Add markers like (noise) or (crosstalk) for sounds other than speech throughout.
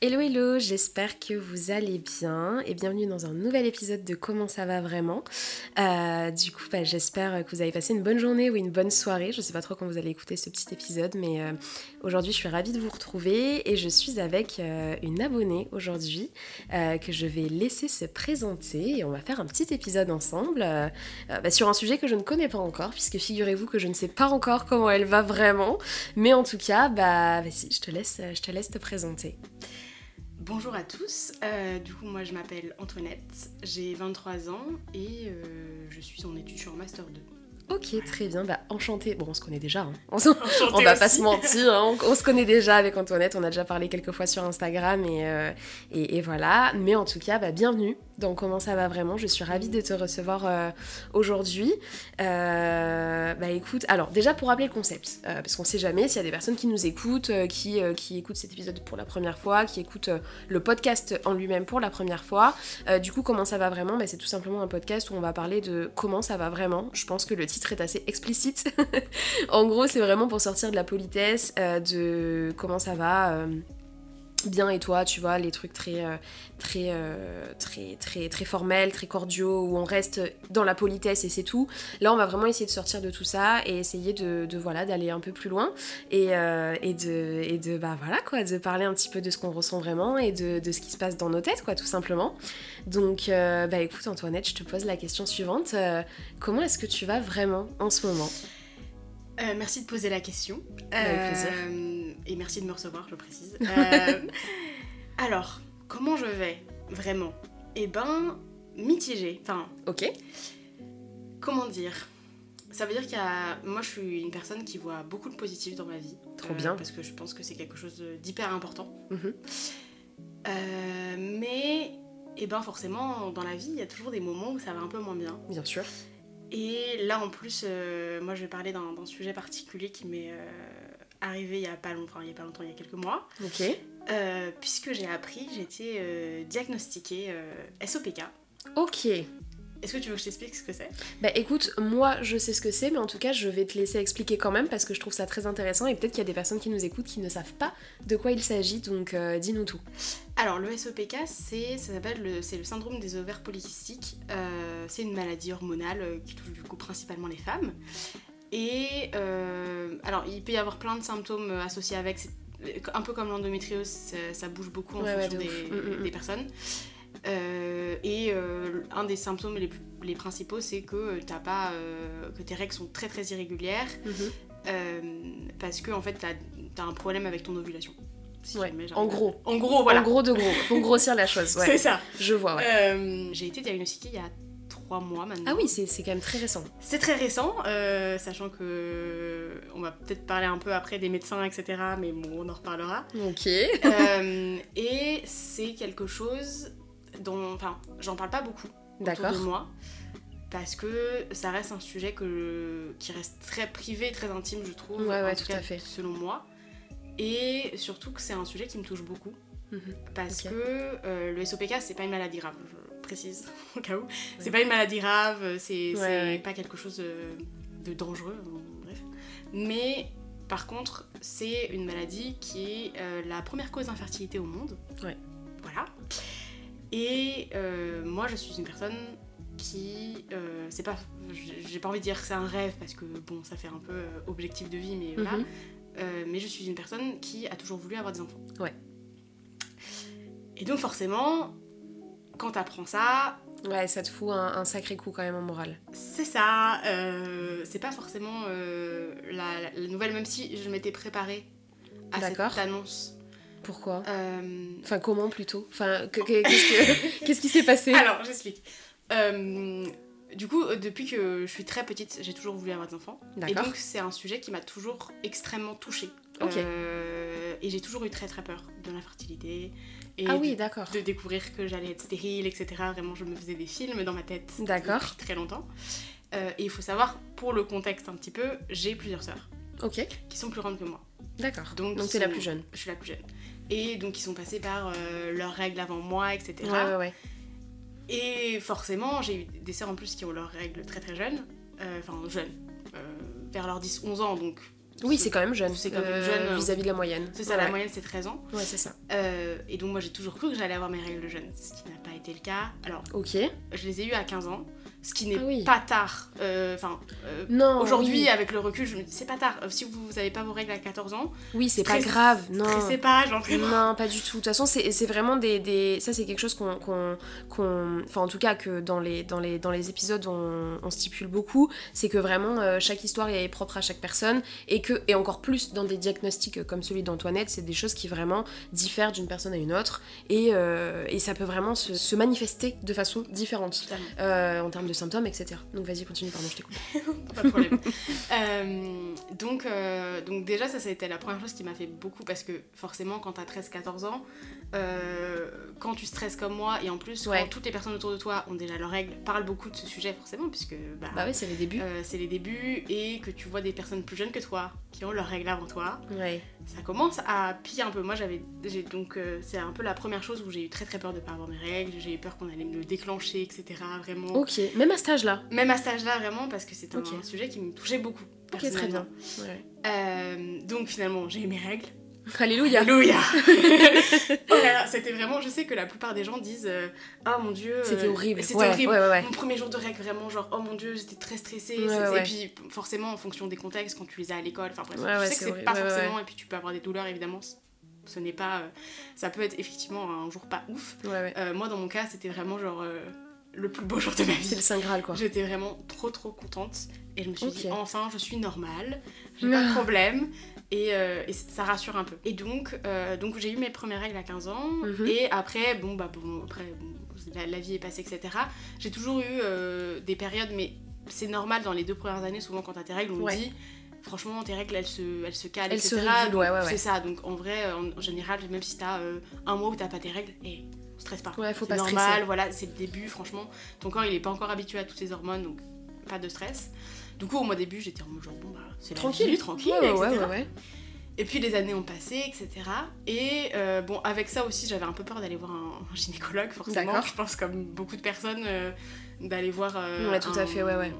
Hello hello, j'espère que vous allez bien et bienvenue dans un nouvel épisode de Comment ça va vraiment. Euh, du coup, bah, j'espère que vous avez passé une bonne journée ou une bonne soirée. Je sais pas trop quand vous allez écouter ce petit épisode, mais euh, aujourd'hui je suis ravie de vous retrouver et je suis avec euh, une abonnée aujourd'hui que je vais laisser se présenter et on va faire un petit épisode ensemble bah, sur un sujet que je ne connais pas encore, puisque figurez-vous que je ne sais pas encore comment elle va vraiment, mais en tout cas, bah vas-y, je te laisse, je te laisse te présenter. Bonjour à tous, euh, du coup moi je m'appelle Antoinette, j'ai 23 ans et euh, je suis en études, sur Master 2. Ok, très bien. Bah, enchanté. Bon, on se connaît déjà. Hein. (laughs) On, va pas se mentir. Hein. On, se connaît déjà avec Antoinette. On a déjà parlé quelques fois sur Instagram et, euh, et, voilà. Mais en tout cas, bah, bienvenue dans Comment ça va vraiment. Je suis ravie de te recevoir euh, aujourd'hui. Euh, bah écoute, alors déjà pour rappeler le concept, parce qu'on sait jamais s'il y a des personnes qui nous écoutent, qui, qui écoutent cet épisode pour la première fois, qui écoutent le podcast en lui-même pour la première fois. du coup, comment ça va vraiment bah, C'est tout simplement un podcast où on va parler de comment ça va vraiment. Je pense que le titre est assez explicite. (laughs) en gros, c'est vraiment pour sortir de la politesse, euh, de comment ça va. Euh, bien et toi, tu vois, les trucs très, euh, très, très, très, très formels, très cordiaux, où on reste dans la politesse et c'est tout. Là, on va vraiment essayer de sortir de tout ça et essayer de, voilà, d'aller un peu plus loin et, et, de, et de, bah voilà quoi, de parler un petit peu de ce qu'on ressent vraiment et de, de, ce qui se passe dans nos têtes, quoi, tout simplement. Donc, bah écoute, Antoinette, je te pose la question suivante. comment est-ce que tu vas vraiment en ce moment? Euh, merci de poser la question. Avec plaisir. Euh, et merci de me recevoir, je précise. (laughs) Euh, alors, comment je vais vraiment? Eh ben, mitigé. Enfin. Ok. Comment dire? Ça veut dire qu'il y a. Moi, je suis une personne qui voit beaucoup de positif dans ma vie. Trop bien. Parce que je pense que c'est quelque chose d'hyper important. Mhm. mais, eh ben, forcément, dans la vie, il y a toujours des moments où ça va un peu moins bien. Bien sûr. Et là, en plus, euh, moi, je vais parler d'un sujet particulier qui m'est euh, arrivé il y a pas longtemps, il y a pas longtemps, il y a quelques mois. Ok. Euh, puisque j'ai appris, j'ai été diagnostiquée SOPK. Ok. Est-ce que tu veux que je t'explique ce que c'est? Bah écoute, moi je sais ce que c'est, mais en tout cas je vais te laisser expliquer quand même parce que je trouve ça très intéressant et peut-être qu'il y a des personnes qui nous écoutent qui ne savent pas de quoi il s'agit, donc euh, dis-nous tout. Alors le SOPK, c'est ça s'appelle le, c'est le syndrome des ovaires polycystiques. Euh, c'est une maladie hormonale euh, qui touche du coup principalement les femmes. Et alors il peut y avoir plein de symptômes associés avec, un peu comme l'endométriose, ça, bouge beaucoup en fonction des, mm, mm, mm. personnes. Euh, et euh, un des symptômes les, les principaux, c'est que, as pas, euh, que tes règles sont très très irrégulières mhm. parce que en fait, tu as, un problème avec ton ovulation. en gros. En gros, voilà. En gros de gros. Pour grossir la chose. Ouais. (laughs) c'est ça. Je vois, J'ai été diagnostiquée il y a trois mois maintenant. Ah oui, c'est quand même très récent. C'est très récent, sachant que on va peut-être parler un peu après des médecins, etc. Mais bon, on en reparlera. Ok. (laughs) et c'est quelque chose dont, enfin, j'en parle pas beaucoup autour de moi parce que ça reste un sujet que qui reste très privé, très intime, je trouve. Ouais, ouais, tout à fait. Selon moi. Et surtout que c'est un sujet qui me touche beaucoup. Mhm. Parce que euh, le SOPK, c'est pas une maladie grave, précise (laughs) au cas où. C'est pas une maladie grave, c'est pas quelque chose de, dangereux, bref. Mais par contre, c'est une maladie qui est euh, la première cause d'infertilité au monde. Ouais. Voilà. Et euh, moi, je suis une personne qui. Euh, c'est pas. J'ai pas envie de dire que c'est un rêve parce que bon, ça fait un peu euh, objectif de vie, mais voilà. Mhm. mais je suis une personne qui a toujours voulu avoir des enfants. Ouais. Et donc, forcément, quand t'apprends ça. Ouais, ça te fout un, sacré coup quand même en morale. C'est ça. c'est pas forcément la, la, nouvelle, même si je m'étais préparée à cette annonce pourquoi? Euh, Enfin, comment plutôt? Enfin, (laughs) qu'est-ce qui s'est passé? Alors, j'explique. Euh, du coup, depuis que je suis très petite, j'ai toujours voulu avoir des enfants. Et donc, c'est un sujet qui m'a toujours extrêmement touchée. Euh, et j'ai toujours eu très très peur de l'infertilité. Et ah oui, d'accord. De découvrir que j'allais être stérile, etc. Vraiment, je me faisais des films dans ma tête depuis très longtemps. et il faut savoir, pour le contexte un petit peu, j'ai plusieurs sœurs. Ok. Qui sont plus grandes que moi. D'accord. Donc, donc es la plus jeune. Je suis la plus jeune. Et donc ils sont passés par euh, leurs règles avant moi, etc. Ouais, ouais, ouais. Et forcément, j'ai eu des sœurs en plus qui ont leurs règles très très jeunes. Euh, enfin, jeunes. Euh, vers leurs 10-11 ans, donc Oui, c'est quand même jeune. C'est quand même jeune, euh, Vis-à-vis de la moyenne. C'est ça, Ouais. la moyenne c'est 13 ans. Ouais, c'est ça. Euh, et donc moi j'ai toujours cru que j'allais avoir mes règles jeunes, ce qui n'a pas été le cas. Alors Ok. je les ai eues à 15 ans, ce qui n'est Ah oui. pas tard. Euh, Enfin, euh, aujourd'hui oui. avec le recul, je me dis c'est pas tard. Euh, Si vous n'avez pas vos règles à 14 ans, Oui, c'est pas grave. Non. stressez pas, genre. Non, pas du tout. De toute façon, c'est c'est vraiment des, des- Ça, c'est quelque chose qu'on. qu'on- Enfin, en tout cas, que dans les, dans les, dans les épisodes, on, on stipule beaucoup. C'est que vraiment, euh, chaque histoire est propre à chaque personne. Et que, et encore plus dans des diagnostics comme celui d'Antoinette, c'est des choses qui vraiment diffèrent d'une personne à une autre. Et, et ça peut vraiment se, se manifester de façon différente. En termes de symptômes, etc. Donc, vas-y, continue, pardon, je t'écoute. (laughs) Pas de problème. Euh, donc, euh, donc déjà, ça, ça a été la première chose qui m'a fait beaucoup parce que forcément, quand t'as 13-14 ans, euh, quand tu stresses comme moi et en plus, Ouais. quand toutes les personnes autour de toi ont déjà leurs règles, parlent beaucoup de ce sujet forcément, puisque bah, Bah, ouais, c'est les débuts. c'est les débuts et que tu vois des personnes plus jeunes que toi qui ont leurs règles avant toi, Ouais. ça commence à piller un peu. Moi, j'avais, donc c'est un peu la première chose où j'ai eu très très peur de pas avoir mes règles. J'ai eu peur qu'on allait me le déclencher, etc. Vraiment. Ok, même à cet âge-là. Même à cet âge-là, vraiment, parce que c'est un sujet qui me touchait beaucoup. Ok, très bien. Ouais. Euh, donc finalement, j'ai eu mes règles. Alléluia. Alléluia (laughs) Oh là là, c'était vraiment. Je sais que la plupart des gens disent euh, Oh mon dieu. euh, C'était horrible. C'était Ouais, horrible. ouais. Mon premier jour de règles, vraiment, genre, oh mon dieu, j'étais très stressée. Et puis, forcément, en fonction des contextes, quand tu les as à l'école, enfin bref, je sais que c'est pas forcément. Et puis, tu peux avoir des douleurs, évidemment. Ce n'est pas. euh, ça peut être effectivement un jour pas ouf. Euh, moi, dans mon cas, c'était vraiment genre euh, le plus beau jour de ma vie. C'est le Saint Graal, quoi. J'étais vraiment trop trop contente et je me suis dit enfin je suis normale, j'ai (laughs) pas de problème et, euh, et ça rassure un peu. Et donc, euh, donc j'ai eu mes premières règles à 15 ans Mhm. et après bon bah bon après bon, la, la vie est passée etc. J'ai toujours eu euh, des périodes mais c'est normal dans les deux premières années souvent quand t'as tes règles on Ouais. dit franchement tes règles elles se, elles se calent Elles se etc. Donc, ouais, ouais, ouais. C'est ça donc en vrai en, en général même si t'as euh, un mois où t'as pas tes règles et stresse pas. Ouais, faut C'est pas normal, stresser. voilà, c'est le début, franchement. Ton corps, il est pas encore habitué à toutes ces hormones, donc pas de stress. Du coup, au mois début, j'étais en mode genre, bon, bah, c'est la Tranquille. vie, tranquille, Ouais, ouais, etc. ouais, ouais. Et puis les années ont passé, etc. Et euh, bon, avec ça aussi, j'avais un peu peur d'aller voir un, un gynécologue, forcément. D'accord. Je pense, comme beaucoup de personnes, euh, d'aller voir. euh, Ouais, tout à fait, ouais, ouais.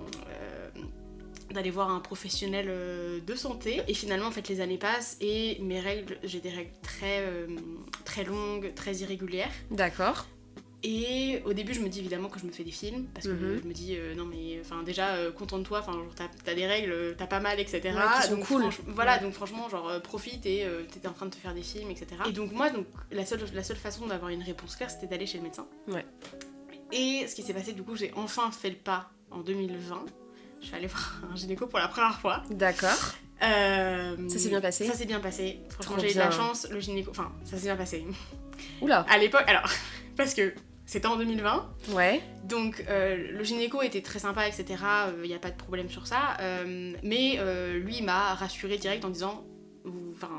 D'aller voir un professionnel euh, de santé et finalement en fait les années passent et mes règles j'ai des règles très euh, très longues très irrégulières D'accord. et au début, je me dis évidemment que je me fais des films parce que Mhm. je me dis euh, non mais enfin déjà euh, contente-toi, enfin t'as des règles, t'as pas mal, etc. Ouais, qui sont cool. voilà, Ouais. donc franchement genre profite et euh, t'étais en train de te faire des films, etc. Et donc moi donc la seule la seule façon d'avoir une réponse claire, c'était d'aller chez le médecin. Ouais. Et ce qui s'est passé du coup, j'ai enfin fait le pas en 2020. Je suis allée voir un gynéco pour la première fois. D'accord. Euh, Ça s'est bien passé Ça s'est bien passé. Franchement, j'ai eu de la chance. Le gynéco, enfin, ça s'est bien passé. Oula. À l'époque, alors, (laughs) parce que c'était en 2020, Ouais. donc euh, le gynéco était très sympa, etc. Il n'y a pas de problème sur ça. euh, mais lui m'a rassuré direct en disant, vous- enfin,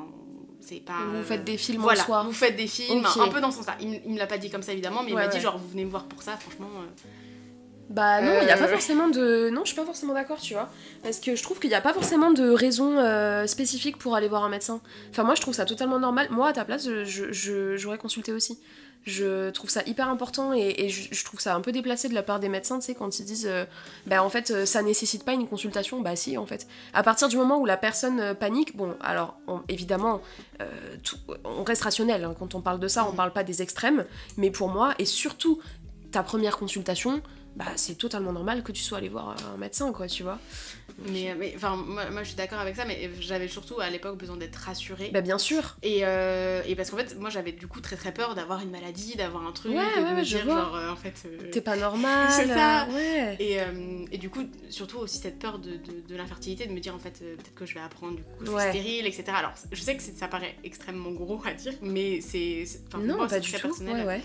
c'est pas. Vous faites des films voilà, en soi. vous faites des films, Ok. un peu dans ce sens-là. Il, il me l'a pas dit comme ça évidemment, mais il m'a dit ouais. genre vous venez me voir pour ça, franchement. Bah non, il n'y a pas Euh. forcément de... Non, je suis pas forcément d'accord, tu vois. Parce que je trouve qu'il n'y a pas forcément de raison euh, spécifique pour aller voir un médecin. Enfin, moi, je trouve ça totalement normal. Moi, à ta place, je- je- je- j'aurais consulté aussi. Je trouve ça hyper important et, et je, trouve ça un peu déplacé de la part des médecins, tu sais, quand ils disent euh, bah en fait euh, ça nécessite pas une consultation, bah si en fait. À partir du moment où la personne euh, panique, bon alors on- évidemment euh, tout- on reste rationnel hein, quand on parle de ça, on Mhm. parle pas des extrêmes, mais pour moi et surtout ta première consultation, bah c'est totalement normal que tu sois allé voir un médecin quoi, tu vois. Mais, mais enfin, moi, moi, je suis d'accord avec ça, mais j'avais surtout à l'époque besoin d'être rassurée. Bah bien sûr. Et, euh, et parce qu'en fait, moi j'avais du coup très très peur d'avoir une maladie, d'avoir un truc, Ouais, et de ouais, me je dire vois. genre euh, en fait. euh, T'es pas (laughs) normal. C'est ça. euh, Ouais. Et, euh, et du coup, surtout aussi cette peur de, de, de l'infertilité, de me dire en fait, euh, peut-être que je vais apprendre du coup je suis stérile, etc. Alors, je sais que ça paraît extrêmement gros à dire, mais c'est. Non, moi, pas du tout. personnel. Ouais, ouais.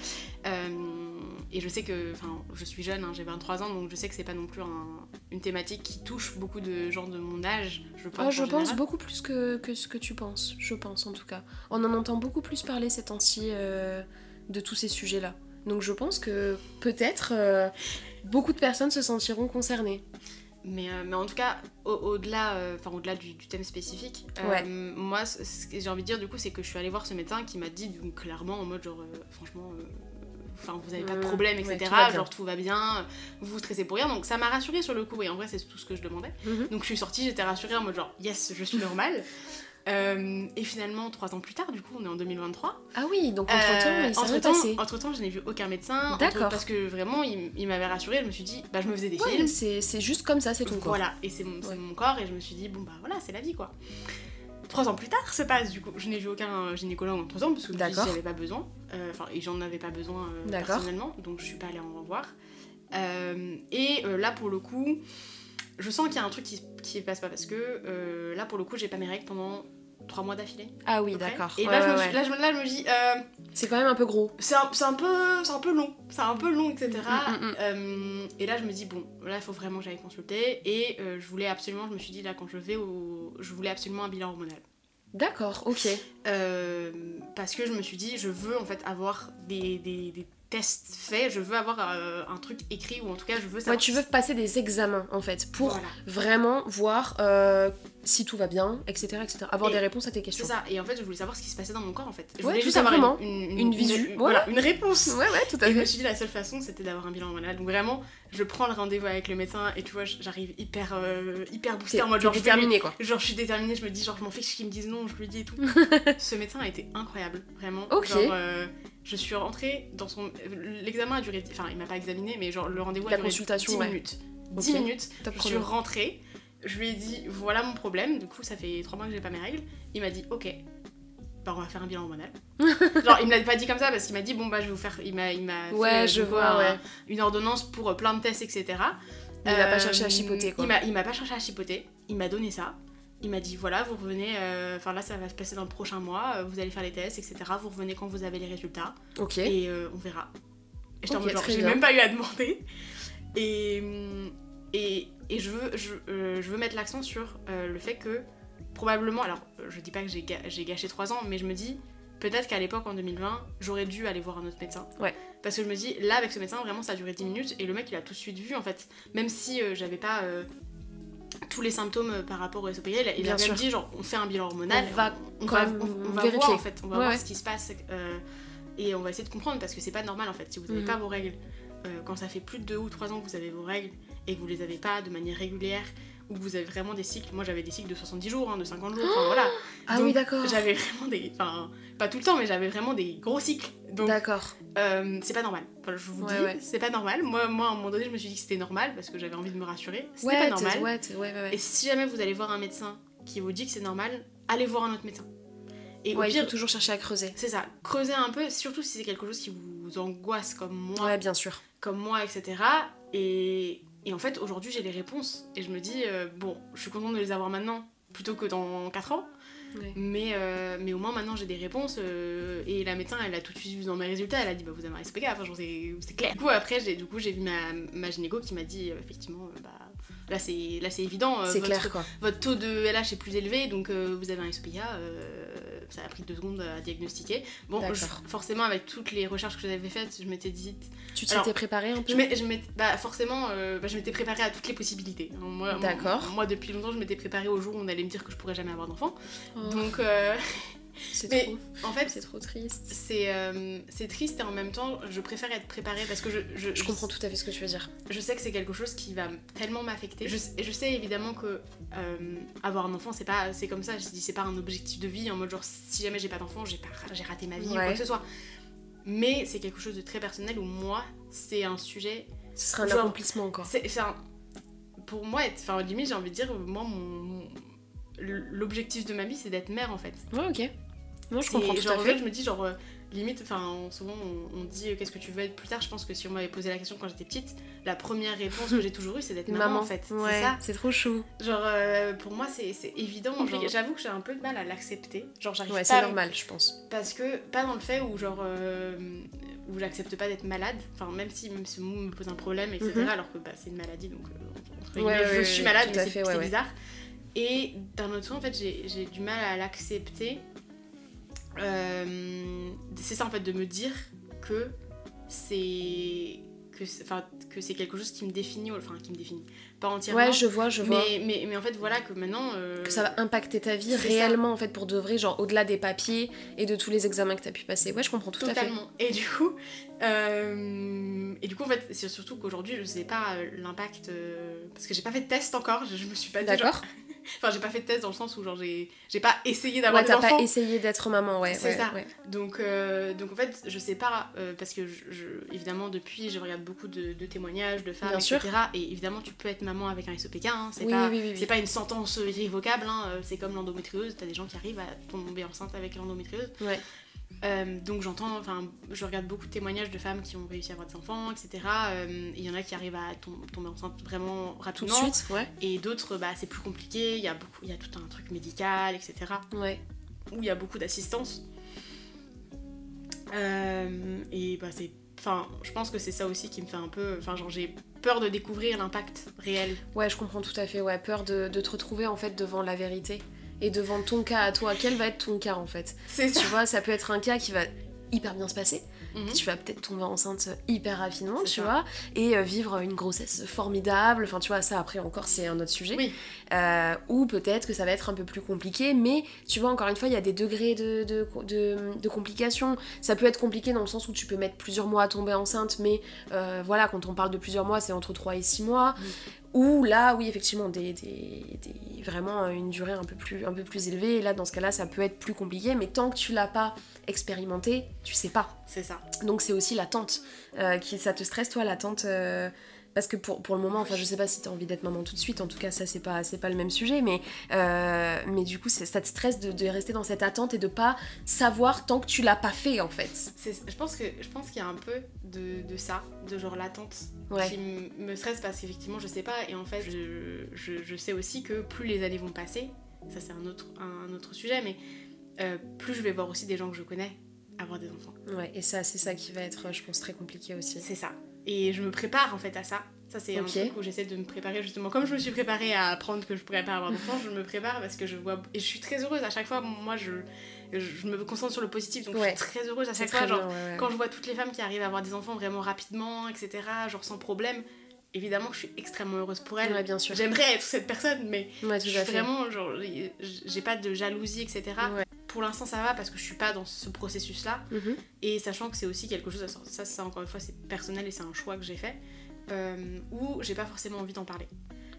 Et je sais que. Enfin, je suis jeune, hein, j'ai 23 ans, donc je sais que c'est pas non plus un- une thématique qui touche beaucoup de gens de mon âge, je pense. Ah, je en pense général. beaucoup plus que, que ce que tu penses. Je pense en tout cas. On en entend beaucoup plus parler ces temps-ci euh, de tous ces sujets-là. Donc je pense que peut-être euh, beaucoup de personnes se sentiront concernées. Mais, euh, mais en tout cas, au- au-delà enfin, au-delà du, du thème spécifique, Ouais. moi, ce ce que j'ai envie de dire du coup, c'est que je suis allée voir ce médecin qui m'a dit donc, clairement en mode genre, franchement, enfin, vous avez pas de Mmh, problème, ouais, etc. tout genre tout va bien, vous vous stressez pour rien. Donc ça m'a rassurée sur le coup, et en vrai, c'est tout ce que je demandais. Mhm. Donc je suis sortie, j'étais rassurée en mode genre, yes, je suis normale. (laughs) Euh, et finalement, trois ans plus tard, du coup, on est en 2023. Ah oui, donc entre-temps, Euh, il s'est rien entre-temps, passé. entre-temps, je n'ai vu aucun médecin. D'accord. entre- Parce que vraiment, il, il m'avait rassurée. Je me suis dit, bah, je me faisais des Ouais, films. c'est juste comme ça, c'est ton corps. Voilà, et c'est mon, c'est Ouais. mon corps. Et je me suis dit, bon, bah voilà, c'est la vie quoi. Trois ans plus tard se passe, du coup. Je n'ai vu aucun gynécologue en trois ans parce que je me suis dit, D'accord. j'avais pas besoin. Euh, Enfin, et j'en avais pas besoin euh, personnellement. Donc je suis pas allée en voir. Euh, et euh, là, pour le coup, je sens qu'il y a un truc qui, qui passe pas parce que euh, là, pour le coup, j'ai pas mes règles pendant trois mois d'affilée. Ah oui, d'accord. Et Ouais, là, je me ouais, là, je, là, je me dis, euh, C'est quand même un peu gros. c'est un, c'est un peu c'est un peu long c'est un peu long etc Mm, mm, mm. Euh, et là je me dis bon là il faut vraiment que j'aille consulter et euh, je voulais absolument je me suis dit là quand je vais au je voulais absolument un bilan hormonal D'accord, ok. Euh, parce que je me suis dit je veux en fait avoir des, des, des tests faits je veux avoir euh, un truc écrit ou en tout cas je veux Ouais, savoir tu veux passer des examens en fait pour Voilà. vraiment voir euh, si tout va bien, etc. etc. Avoir Et des réponses à tes c'est questions. ça et en fait je voulais savoir ce qui se passait dans mon corps en fait je Ouais, voulais tout juste avoir une, une, Une visu. une- Ouais. voilà, une réponse Ouais, ouais, tout à Et je me fait. suis dit la seule façon c'était d'avoir un bilan hormonal. Donc vraiment, je prends le rendez-vous avec le médecin et tu vois, j'arrive hyper hyper hyper boostée en mode genre je vais lui- déterminé quoi. Genre je suis déterminée, je me dis genre je m'en fiche qu'ils me disent non, je lui dis et tout. (laughs) Ce médecin a été incroyable, vraiment. Ok. Genre euh, je suis rentrée dans son l'examen a duré enfin il m'a pas examiné mais genre le rendez-vous La a duré consultation, 10 ouais. minutes. Ok. 10 minutes. Top Je suis rentrée, je lui ai dit voilà mon problème, du coup ça fait 3 mois que j'ai pas mes règles. Il m'a dit ok, bah on va faire un bilan hormonal. (laughs) Genre il me l'a pas dit comme ça parce qu'il m'a dit bon bah je vais vous faire, il m'a fait, Ouais, euh, je vois, ouais. une ordonnance pour euh, plein de tests etc. Il a pas Euh, cherché à chipoter, quoi. Il m'a pas cherché à chipoter, il m'a donné ça. Il m'a dit voilà, vous revenez, euh, enfin là ça va se passer dans le prochain mois, euh, vous allez faire les tests, etc. Vous revenez quand vous avez les résultats Ok. et euh, on verra. Et j'étais en Ok, mode genre, très j'ai même pas eu à demander. Et, et, et je, veux, je, euh, je veux mettre l'accent sur le fait que probablement, alors je dis pas que j'ai, ga- gâché 3 ans, mais je me dis peut-être qu'à l'époque en 2020, j'aurais dû aller voir un autre médecin. Ouais. Parce que je me dis, là avec ce médecin, vraiment ça a duré 10 minutes et le mec il a tout de suite vu en fait. Même si j'avais pas. Tous les symptômes euh, par rapport au SOPI, il a, il a même sûr. dit genre on fait un bilan hormonal, On va on, va, on- voir en fait, on va Ouais, voir ouais. ce qui se passe euh, et on va essayer de comprendre parce que c'est pas normal en fait si vous n'avez Mhm. pas vos règles euh, quand ça fait plus de 2 ou 3 ans que vous avez vos règles et que vous les avez pas de manière régulière que vous avez vraiment des cycles, moi j'avais des cycles de 70 jours, hein, de 50 jours, enfin voilà. (gasps) Ah Donc, oui, d'accord. J'avais vraiment des, enfin pas tout le temps mais j'avais vraiment des gros cycles. D'accord. euh, c'est pas normal. Enfin, je vous Ouais, dis, ouais. c'est pas normal. Moi, moi, à un moment donné, je me suis dit que c'était normal parce que j'avais envie de me rassurer. C'était Ouais, pas normal. ouais, t'es- ouais, ouais, ouais. Et si jamais vous allez voir un médecin qui vous dit que c'est normal, allez voir un autre médecin. Et Ouais, au il pire, faut toujours chercher à creuser. c'est ça, creusez un peu, surtout si c'est quelque chose qui vous angoisse comme moi, Ouais, bien sûr. comme moi, etc. Et, et en fait, aujourd'hui, j'ai les réponses. Et je me dis, euh, bon, je suis contente de les avoir maintenant, plutôt que dans 4 ans. Ouais. Mais, euh, mais au moins maintenant j'ai des réponses euh, et la médecin elle a tout de suite vu dans mes résultats elle a dit bah vous avez un SPK enfin c'est c'est clair du coup après j'ai du coup j'ai vu ma, ma gynéco qui m'a dit effectivement bah là c'est là c'est évident euh, C'est votre, clair, quoi. votre taux de LH est plus élevé donc euh, vous avez un SPA euh, ça a pris deux secondes à diagnostiquer bon je- forcément avec toutes les recherches que j'avais faites je m'étais dit Tu t'y Alors, étais préparé un peu je je bah, forcément, bah, je m'étais préparée à toutes les possibilités. hein. Moi, D'accord. Moi, moi, depuis longtemps, je m'étais préparée au jour où on allait me dire que je pourrais jamais avoir d'enfant. Oh, Donc, c'est trop, en fait, c'est trop triste. c'est euh, c'est triste et en même temps, je préfère être préparée parce que je, je, Je comprends tout à fait ce que tu veux dire. je sais que c'est quelque chose qui va tellement m'affecter. Je, je sais évidemment que euh, avoir un enfant, c'est pas, c'est comme ça. Je dis, c'est pas un objectif de vie en mode genre si jamais j'ai pas d'enfant, j'ai pas, j'ai raté ma vie ou quoi que ce soit. Mais c'est quelque chose de très personnel où moi, c'est un sujet Ce sera un Genre, accomplissement encore. c'est, pour moi, enfin, limite, j'ai envie de dire, moi, mon, mon- l'objectif de ma vie, c'est d'être mère en fait. Ouais, ok. Non, je comprends tout genre, à en fait. je me dis, genre, euh, limite, enfin, souvent, on, on dit, euh, qu'est-ce que tu veux être plus tard Je pense que si on m'avait posé la question quand j'étais petite, la première réponse que j'ai toujours eue, c'est d'être maman, en fait. C'est ça. c'est trop chou. Genre, euh, pour moi, c'est, évident. J'avoue que j'ai un peu de mal à l'accepter. Genre, j'arrive Ouais, pas c'est normal, je pense. Parce que, pas dans le fait où, genre, euh, où j'accepte pas d'être malade. Enfin, même si, même si mon me pose un problème, etc. Mhm. alors que bah, c'est une maladie, donc euh, Ouais, je suis malade, mais c'est, bizarre. Et d'un autre côté, en fait, j'ai du mal à l'accepter. Euh, c'est ça, en fait, de me dire que c'est que enfin, que c'est quelque chose qui me définit, enfin qui me définit, pas entièrement. Ouais, je vois, je vois. mais, mais, mais en fait, voilà que maintenant. euh, Que ça va impacter ta vie réellement, en fait, pour de vrai, genre au-delà des papiers et de tous les examens que t'as pu passer. Ouais, je comprends tout à fait. Totalement. Et du coup, euh, et du coup, en fait, c'est surtout qu'aujourd'hui, je sais pas l'impact euh, parce que j'ai pas fait de test encore. Je, je me suis pas D'accord (laughs) (laughs) Enfin, j'ai pas fait de test dans le sens où genre j'ai j'ai pas essayé d'avoir Ouais, des t'as enfants. pas essayé d'être maman, ouais. C'est ouais, ça. ouais. Donc, euh, donc en fait, je sais pas, euh, parce que je, je- évidemment, depuis, je regarde beaucoup de, de témoignages de femmes, Bien etc. sûr. Et évidemment, tu peux être maman avec un SOPK, hein, c'est Oui, pas, oui, oui, oui. c'est pas une sentence irrévocable, hein, euh, c'est comme l'endométriose, t'as des gens qui arrivent à tomber enceinte avec l'endométriose. Euh, donc j'entends, enfin, je regarde beaucoup de témoignages de femmes qui ont réussi à avoir des enfants, etc. Euh, et Il y en a qui arrivent à tom- tomber enceinte vraiment Tout de rapidement. suite, ouais. Et d'autres, bah, c'est plus compliqué, il y, a beaucoup, il y a tout un truc médical, etc Ouais. où il y a beaucoup d'assistance. Euh, et bah c'est. Enfin, je pense que c'est ça aussi qui me fait un peu. Enfin, genre, j'ai peur de découvrir l'impact réel. Ouais, je comprends tout à fait. Ouais, peur de, de te retrouver en fait devant la vérité et devant ton cas à toi. Quel va être ton cas en fait C'est Tu vois, ça peut être un cas qui va hyper bien se passer. Mhm. Tu vas peut-être tomber enceinte hyper rapidement, tu ça. vois, et euh, vivre une grossesse formidable. Enfin, tu vois, ça après encore, c'est un autre sujet. Oui. Euh, ou peut-être que ça va être un peu plus compliqué, mais tu vois, encore une fois, il y a des degrés de, de, de, de complications. Ça peut être compliqué dans le sens où tu peux mettre plusieurs mois à tomber enceinte, mais euh, voilà, quand on parle de plusieurs mois, c'est entre 3 et 6 mois. Ou là, oui, effectivement, des, des- des- vraiment une durée un peu, plus, un peu plus élevée. Et là, dans ce cas-là, ça peut être plus compliqué, mais tant que tu l'as pas expérimenté, tu sais pas. C'est ça. Donc c'est aussi l'attente. Euh, qui, ça te stresse, toi, l'attente euh, Parce que pour, pour le moment, enfin, je sais pas si t'as envie d'être maman tout de suite, en tout cas, ça, c'est pas, pas le même sujet, mais, euh, mais du coup, ça te stresse de, de rester dans cette attente et de pas savoir tant que tu l'as pas fait, en fait. Je pense qu'il y a un peu de, de ça, de genre l'attente Ouais. qui me stresse parce qu'effectivement je sais pas et en fait je, je, je sais aussi que plus les années vont passer, ça c'est un autre, un, autre sujet, mais euh, plus je vais voir aussi des gens que je connais avoir des enfants. Ouais, et ça, c'est ça qui va être, je pense, très compliqué aussi. C'est ça. Et je me prépare en fait à ça. Ça, c'est un truc où j'essaie de me préparer justement. Comme je me suis préparée à apprendre que je pourrais pas avoir d'enfant, je me prépare parce que je vois. Et je suis très heureuse à chaque fois. Moi, je, je me concentre sur le positif donc Ouais. je suis très heureuse à chaque fois. Genre, bien, ouais, ouais. quand je vois toutes les femmes qui arrivent à avoir des enfants vraiment rapidement, etc., genre sans problème, évidemment je suis extrêmement heureuse pour elles. Ouais, bien sûr. J'aimerais être cette personne, mais Ouais, je tout suis à fait. vraiment, genre, j'ai pas de jalousie, etc. Ouais. Pour l'instant, ça va parce que je suis pas dans ce processus-là. Mhm. Et sachant que c'est aussi quelque chose, ça, ça encore une fois, c'est personnel et c'est un choix que j'ai fait, euh, où j'ai pas forcément envie d'en parler.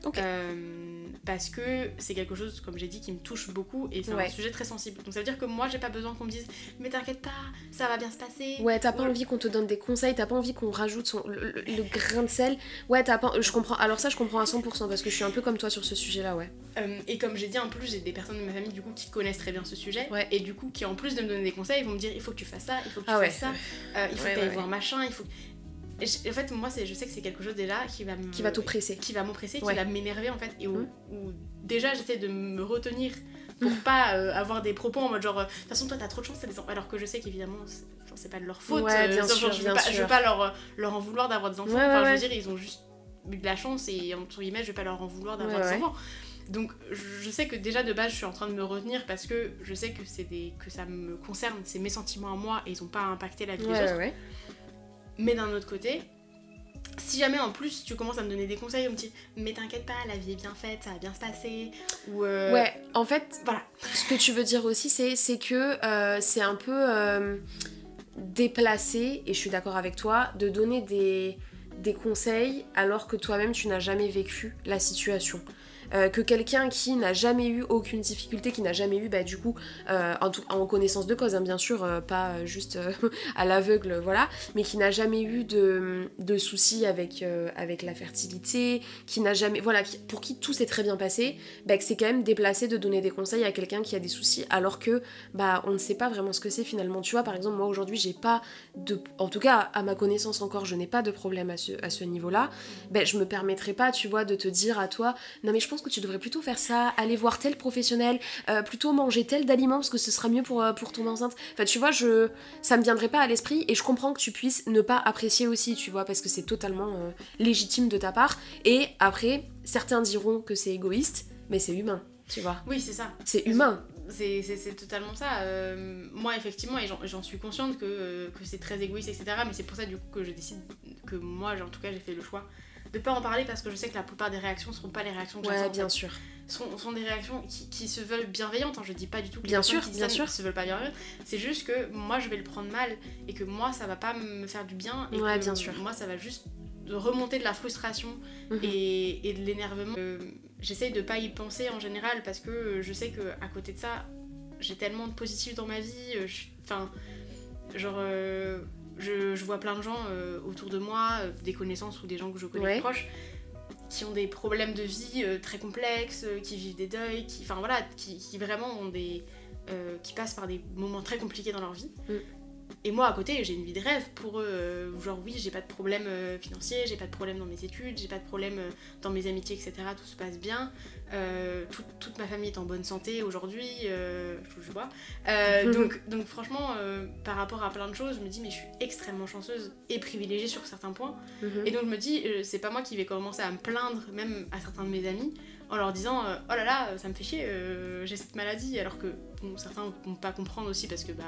Ok. Euh, parce que c'est quelque chose, comme j'ai dit, qui me touche beaucoup et c'est Ouais. un sujet très sensible. Donc ça veut dire que moi, j'ai pas besoin qu'on me dise, mais t'inquiète pas, ça va bien se passer. Ouais, t'as pas envie qu'on te donne des conseils, t'as pas envie qu'on rajoute son, le, le- le grain de sel. Ouais, t'as pas. Je comprends. Alors, ça, je comprends à 100% parce que je suis un peu comme toi sur ce sujet-là, ouais. Euh, et comme j'ai dit, en plus, j'ai des personnes de ma famille du coup qui connaissent très bien ce sujet Ouais. et du coup qui en plus de me donner des conseils, vont me dire il faut que tu fasses ça, il faut que tu Ah fasses ça, euh, il faut que tu voir machin, il faut. En fait, moi, c'est, je sais que c'est quelque chose déjà qui va me. Qui va t'oppresser. qui va m'oppresser, Ouais. qui va m'énerver en fait, et où, Mhm. où déjà j'essaie de me retenir pour pas euh, avoir des propos en mode genre, euh, de toute façon toi t'as trop de chance, t'as des enfants. alors que je sais qu'évidemment c'est, pas de leur faute, Ouais, bien genre, sûr, je, veux bien pas, je veux pas leur, leur en vouloir d'avoir des enfants, Ouais, enfin ouais, je veux dire ils ont juste eu de la chance et entre guillemets je vais pas leur en vouloir d'avoir des enfants. Donc je sais que déjà de base je suis en train de me retenir parce que je sais que c'est des que ça me concerne, c'est mes sentiments à moi et ils ont pas impacté la vie des autres. Mais d'un autre côté, si jamais en plus tu commences à me donner des conseils, on me dit mais t'inquiète pas, la vie est bien faite, ça va bien se passer, ou euh, Ouais, en fait, voilà, ce que tu veux dire aussi, c'est c'est que euh, c'est un peu euh, déplacé, et je suis d'accord avec toi, de donner des, des conseils alors que toi-même tu n'as jamais vécu la situation. Euh, que quelqu'un qui n'a jamais eu aucune difficulté, qui n'a jamais eu, bah, du coup, euh, en, connaissance de cause, hein, bien sûr, euh, pas juste (laughs) à l'aveugle, voilà, mais qui n'a jamais eu de, de soucis avec, avec la fertilité, qui n'a jamais, voilà, pour qui tout s'est très bien passé, bah, que c'est quand même déplacé de donner des conseils à quelqu'un qui a des soucis alors que bah on ne sait pas vraiment ce que c'est finalement. Tu vois par exemple moi aujourd'hui j'ai pas de en tout cas à ma connaissance encore je n'ai pas de problème à ce, à ce niveau là ben je me permettrai pas tu vois de te dire à toi non mais je pense que tu devrais plutôt faire ça aller voir tel professionnel euh, plutôt manger tel d'aliment parce que ce sera mieux pour, euh, pour tomber enceinte enfin tu vois je ça me viendrait pas à l'esprit et je comprends que tu puisses ne pas apprécier aussi tu vois parce que c'est totalement euh, légitime de ta part et après certains diront que c'est égoïste mais c'est humain tu vois oui c'est ça. c'est humain. c'est totalement ça. Moi, effectivement, et j'en suis consciente que, que c'est très égoïste, etc. Mais c'est pour ça, du coup, que je décide que moi, en tout cas, j'ai fait le choix de pas en parler parce que je sais que la plupart des réactions seront pas les réactions que ouais, bien sûr. Sont, sont des réactions qui, qui, se veulent bienveillantes. Hein. Je dis pas du tout que bien les sûr, qui bien sûr. se veulent pas bienveillantes. C'est juste que moi, je vais le prendre mal et que moi, ça va pas me faire du bien. Et ouais, que bien sûr. Moi, ça va juste remonter de la frustration mhm. et, et, de l'énervement. Euh, J'essaye de pas y penser en général parce que je sais que à côté de ça, j'ai tellement de positif dans ma vie. Euh, enfin, genre. Euh, je, je, vois plein de gens euh, autour de moi, euh, des connaissances ou des gens que je connais proches, qui ont des problèmes de vie euh, très complexes, qui vivent des deuils, qui, enfin voilà, qui, qui vraiment ont des, qui passent par des moments très compliqués dans leur vie. Mm. Et moi, à côté, j'ai une vie de rêve pour eux. Euh, genre, oui, j'ai pas de problème euh, financier, j'ai pas de problème dans mes études, j'ai pas de problème euh, dans mes amitiés, etc. Tout se passe bien. toute ma famille est en bonne santé aujourd'hui, je vois. (laughs) donc, donc, franchement, par rapport à plein de choses, je me dis, mais je suis extrêmement chanceuse et privilégiée sur certains points. Et donc, je me dis, c'est pas moi qui vais commencer à me plaindre, même à certains de mes amis, en leur disant, oh là là, ça me fait chier, j'ai cette maladie, alors que certains vont pas comprendre aussi parce que, bah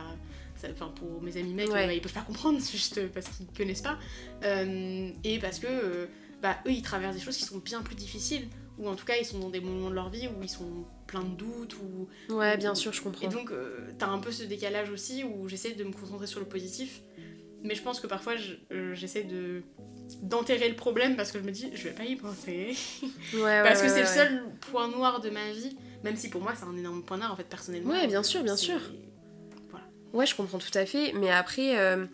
enfin pour mes amis mecs, bah, ils peuvent pas comprendre juste parce qu'ils connaissent pas. Euh, et parce que euh, bah, eux ils traversent des choses qui sont bien plus difficiles, ou en tout cas ils sont dans des moments de leur vie où ils sont pleins de doutes. Ou, ouais, bien sûr, je comprends. Et donc euh, t'as un peu ce décalage aussi où j'essaie de me concentrer sur le positif. Mais je pense que parfois j'essaie de d'enterrer le problème parce que je me dis je vais pas y penser. (laughs) Ouais, parce que c'est le seul point noir de ma vie, même si pour moi c'est un énorme point noir en fait personnellement. Ouais, bien sûr, bien sûr. Ouais, je comprends tout à fait. Mais après, euh,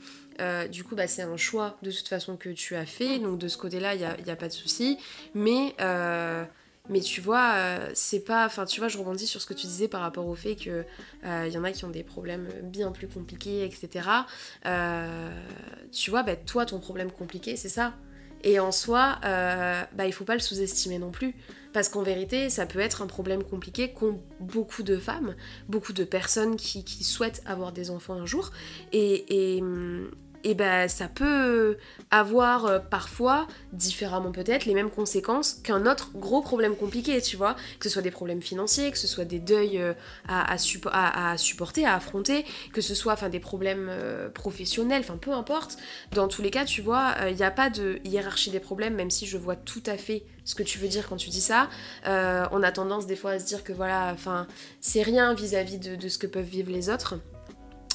euh, du coup, bah, c'est un choix de toute façon que tu as fait. Donc de ce côté-là, il n'y a, a, pas de souci. Mais, euh, mais tu vois, c'est pas. Enfin, tu vois, je rebondis sur ce que tu disais par rapport au fait qu'il y en a qui ont des problèmes bien plus compliqués, etc. tu vois, bah, toi, ton problème compliqué, c'est ça. Et en soi, bah, il faut pas le sous-estimer non plus. Parce qu'en vérité, ça peut être un problème compliqué qu'ont beaucoup de femmes, beaucoup de personnes qui, souhaitent avoir des enfants un jour. Et, et, et ben ça peut avoir euh, parfois, différemment peut-être, les mêmes conséquences qu'un autre gros problème compliqué, tu vois. Que ce soit des problèmes financiers, que ce soit des deuils euh, à, supporter, à affronter, que ce soit enfin, des problèmes euh, professionnels, enfin peu importe. Dans tous les cas, tu vois, il n'y a pas de hiérarchie des problèmes, même si je vois tout à fait ce que tu veux dire quand tu dis ça. on a tendance des fois à se dire que voilà, enfin, c'est rien vis-à-vis de ce que peuvent vivre les autres.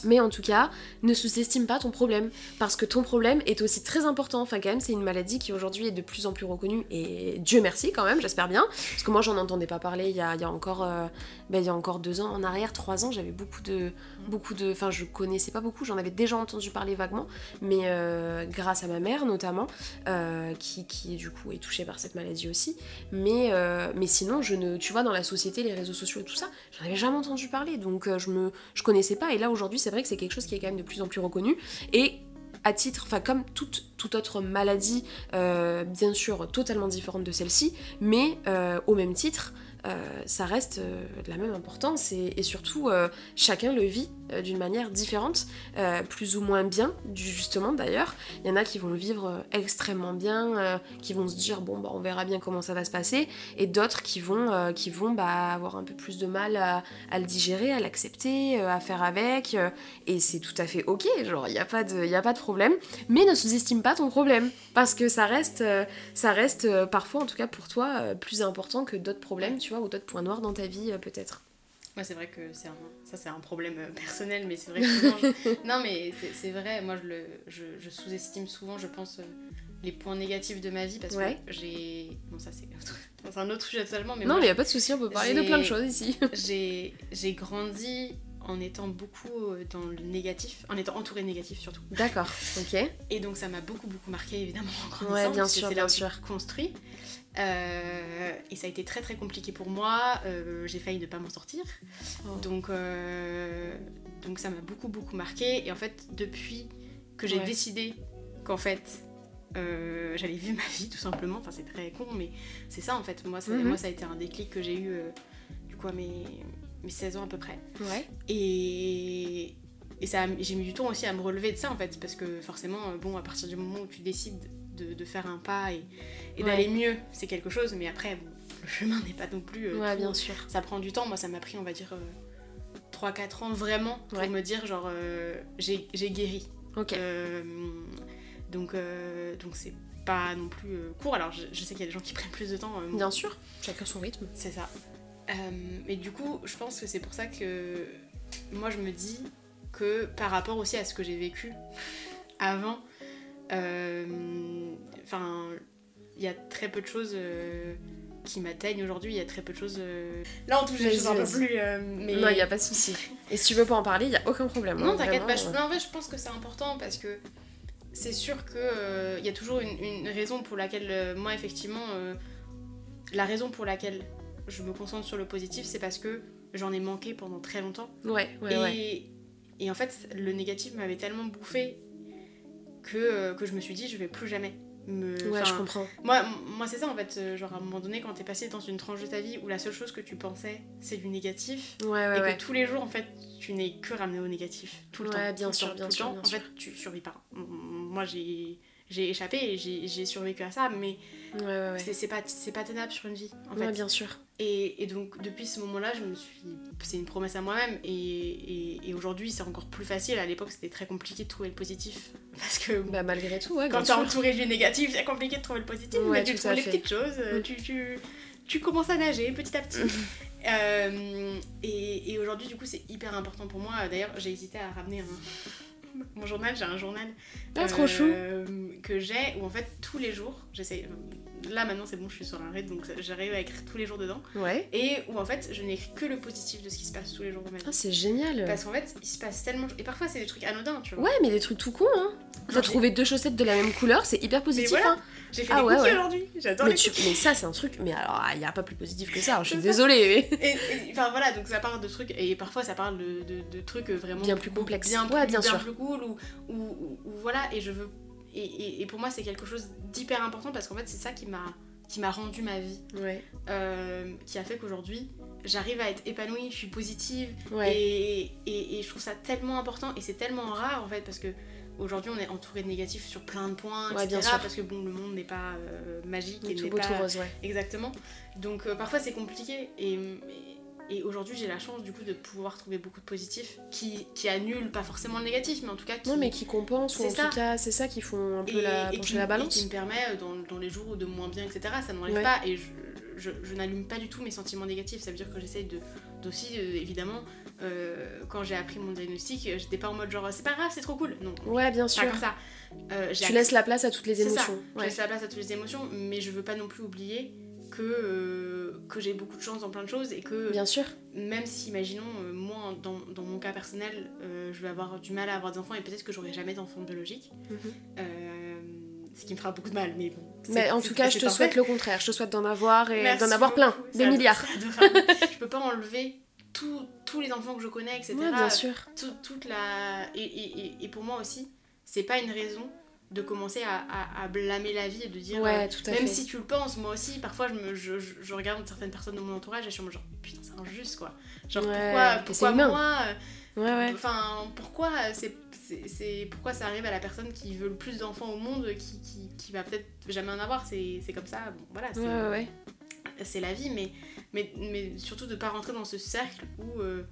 Mais en tout cas, ne sous-estime pas ton problème, parce que ton problème est aussi très important. Enfin, quand même, c'est une maladie qui aujourd'hui est de plus en plus reconnue, et Dieu merci quand même, j'espère bien. Parce que moi, j'en entendais pas parler il y a, encore, euh, ben, il y a encore deux ans en arrière, trois ans, j'avais beaucoup de, beaucoup de, enfin, je connaissais pas beaucoup, j'en avais déjà entendu parler vaguement, mais euh, grâce à ma mère notamment, euh, qui, qui du coup est touchée par cette maladie aussi. Mais, mais sinon, je ne, tu vois, dans la société, les réseaux sociaux et tout ça, j'en avais jamais entendu parler, donc je me, je connaissais pas. Et là aujourd'hui, c'est vrai que c'est quelque chose qui est quand même de plus en plus reconnu. Et à titre, enfin comme toute, toute autre maladie, euh, bien sûr totalement différente de celle-ci, mais euh, au même titre, euh, ça reste de la même importance et, surtout chacun le vit d'une manière différente, plus ou moins bien, justement d'ailleurs. Il y en a qui vont le vivre extrêmement bien, qui vont se dire bon bah on verra bien comment ça va se passer, et d'autres qui vont, qui vont bah, avoir un peu plus de mal à, le digérer, à l'accepter, à faire avec, et c'est tout à fait ok, genre il n'y a, pas de, a pas de problème, mais ne sous-estime pas ton problème, parce que ça reste, ça reste parfois en tout cas pour toi plus important que d'autres problèmes, tu vois, ou d'autres points noirs dans ta vie, euh, peut-être moi, c'est vrai que c'est ça, c'est un problème euh, personnel, mais c'est vrai que (laughs) Non, mais c'est vrai, moi, je, le, je, sous-estime souvent, je pense, euh, les points négatifs de ma vie, parce que j'ai... Bon, ça, c'est (laughs) un autre sujet totalement, mais Non, mais il a pas de souci, on peut parler de plein de choses ici. (laughs) j'ai grandi en étant beaucoup dans le négatif, en étant entourée de négatif surtout. D'accord, ok. Et donc ça m'a beaucoup beaucoup marqué évidemment en ouais, bien sûr, bien sûr. construit. Euh, et ça a été très très compliqué pour moi. Euh, j'ai failli ne pas m'en sortir. Oh. Donc, euh, donc ça m'a beaucoup beaucoup marqué. Et en fait, depuis que j'ai décidé qu'en fait j'allais vivre ma vie tout simplement, enfin c'est très con, mais c'est ça en fait. Moi ça, mhm. moi, ça a été un déclic que j'ai eu du coup à mes, mes 16 ans à peu près. Ouais. Et, et j'ai mis du temps aussi à me relever de ça en fait, parce que forcément, bon, à partir du moment où tu décides de, faire un pas et, d'aller mieux, c'est quelque chose, mais après, le chemin n'est pas non plus. Euh, ouais, bien sûr. Ça prend du temps. Moi, ça m'a pris, on va dire, 3-4 ans vraiment pour Ouais. me dire genre euh, j'ai guéri. Ok. Euh, donc euh, donc c'est pas non plus euh, court. Alors je, je sais qu'il y a des gens qui prennent plus de temps. euh, Bien sûr, chacun son rythme. c'est ça. Euh, et du coup, je pense que c'est pour ça que moi je me dis que par rapport aussi à ce que j'ai vécu avant, euh, enfin, il y a très peu de choses euh, qui m'atteignent aujourd'hui. Il y a très peu de choses. euh, Là, on touche des choses un peu plus. euh, mais... Non, il y a pas de souci. Et si tu veux pas en parler, il y a aucun problème. Non, hein, t'inquiète pas. vraiment, je- non, en fait, je pense que c'est important parce que c'est sûr qu'il y a toujours une, une raison pour laquelle, euh, moi, effectivement, euh, la raison pour laquelle je me concentre sur le positif, c'est parce que j'en ai manqué pendant très longtemps. euh, Ouais, ouais, et, ouais. et en fait, le négatif m'avait tellement bouffé que, euh, que je me suis dit, je vais plus jamais me. Ouais, je comprends. moi, moi c'est ça en fait, euh, genre à un moment donné, quand t'es passé dans une tranche de ta vie où la seule chose que tu pensais, c'est du négatif, Ouais, ouais, et que tous les jours, en fait, tu n'es que ramené au négatif. Tout le temps. bien sûr, temps, bien sûr, En fait, tu survis pas. Moi, j'ai j'ai échappé et j'ai survécu à ça, mais Ouais, ouais, ouais. c'est c'est pas, c'est pas tenable sur une vie, en Ouais, fait. bien sûr. Et, et donc, depuis ce moment-là, je me suis. C'est une promesse à moi-même. Et, et, et aujourd'hui, c'est encore plus facile. À l'époque, c'était très compliqué de trouver le positif. (laughs) Parce que Bah, malgré tout, ouais, quand t'es sûr. entouré du négatif, c'est compliqué de trouver le positif. Ouais, mais tu trouves les fait. petites choses. euh. Tu, tu, tu commences à nager petit à petit. (laughs) Euh, et aujourd'hui, du coup, c'est hyper important pour moi. D'ailleurs, j'ai hésité à ramener un. Mon journal, j'ai un journal Ah, trop chou. euh, que j'ai où en fait tous les jours, j'essaie. Là maintenant c'est bon, je suis sur un rythme donc j'arrive à écrire tous les jours dedans. Ouais. Et où en fait je n'écris que le positif de ce qui se passe tous les jours dans ma vie. Ah, c'est génial. Parce qu'en fait il se passe tellement. Et parfois c'est des trucs anodins, tu vois. Ouais, mais des trucs tout cons, hein. T'as trouvé deux chaussettes de la même couleur, c'est hyper positif, voilà. hein. J'ai fait Ah des ouais, ouais. aujourd'hui, j'adore Mais, les tu... cookies. mais ça, c'est un truc. Mais alors, il y a pas plus positif que ça. Je suis désolée. mais- Et, et- enfin voilà, donc ça parle de trucs, et parfois ça parle de, de- de trucs vraiment Bien plus complexes. bien, Ouais, plus, bien sûr. plus cool, ou, ou, ou- ou voilà, et je veux. Et, et- et pour moi, c'est quelque chose d'hyper important parce qu'en fait, c'est ça qui m'a qui m'a rendu ma vie, Ouais. euh, qui a fait qu'aujourd'hui, j'arrive à être épanouie, je suis positive, Ouais. et, et- et je trouve ça tellement important, et c'est tellement rare en fait, parce que aujourd'hui, on est entouré de négatifs sur plein de points, Ouais, etc. bien sûr. Parce que bon, le monde n'est pas euh, magique et tout n'est beau, tout pas rose. Exactement. Donc euh, parfois c'est compliqué et, et, et aujourd'hui j'ai la chance du coup de pouvoir trouver beaucoup de positifs qui, qui annulent pas forcément le négatif mais en tout cas qui, Non, mais qui compensent, ou en ça. tout cas, c'est ça qui font un peu la, et qui, la et balance. qui me permet euh, dans, dans les jours de moins bien etc ça n'enlève Ouais. pas et je, je, je n'allume pas du tout mes sentiments négatifs ça veut dire que j'essaye de d'aussi euh, évidemment euh, quand j'ai appris mon diagnostic j'étais pas en mode genre c'est pas grave c'est trop cool non Ouais, bien pas sûr. comme ça Euh, Tu laisses la place à toutes les C'est ça. émotions. Je Ouais. laisse la place à toutes les émotions, mais je veux pas non plus oublier que, euh, que j'ai beaucoup de chance dans plein de choses et que Bien sûr. même si, imaginons, euh, moi, dans, dans mon cas personnel, euh, je vais avoir du mal à avoir des enfants et peut-être que j'aurai jamais d'enfants biologiques. Mhm. Ce qui me fera beaucoup de mal, mais bon. Mais en tout cas, je te souhaite le contraire. Je te souhaite d'en avoir et d'en avoir plein, des milliards. je peux pas enlever tous tous les enfants que je connais, etc. Ouais, bien sûr. tout- toute la et, et- et- et pour moi aussi c'est pas une raison de commencer à, à- à blâmer la vie et de dire Ouais, euh, tout à même fait. si tu le penses moi aussi parfois je me je, je- je regarde certaines personnes de mon entourage et je suis en mode genre putain c'est injuste quoi. Genre Ouais, pourquoi pourquoi moi euh, Ouais, enfin pourquoi euh, c'est c'est- pourquoi ça arrive à la personne qui veut le plus d'enfants au monde qui, qui, qui va peut-être jamais en avoir? C'est comme ça bon voilà c'est la vie, mais, mais, mais surtout de pas rentrer dans ce cercle où, euh,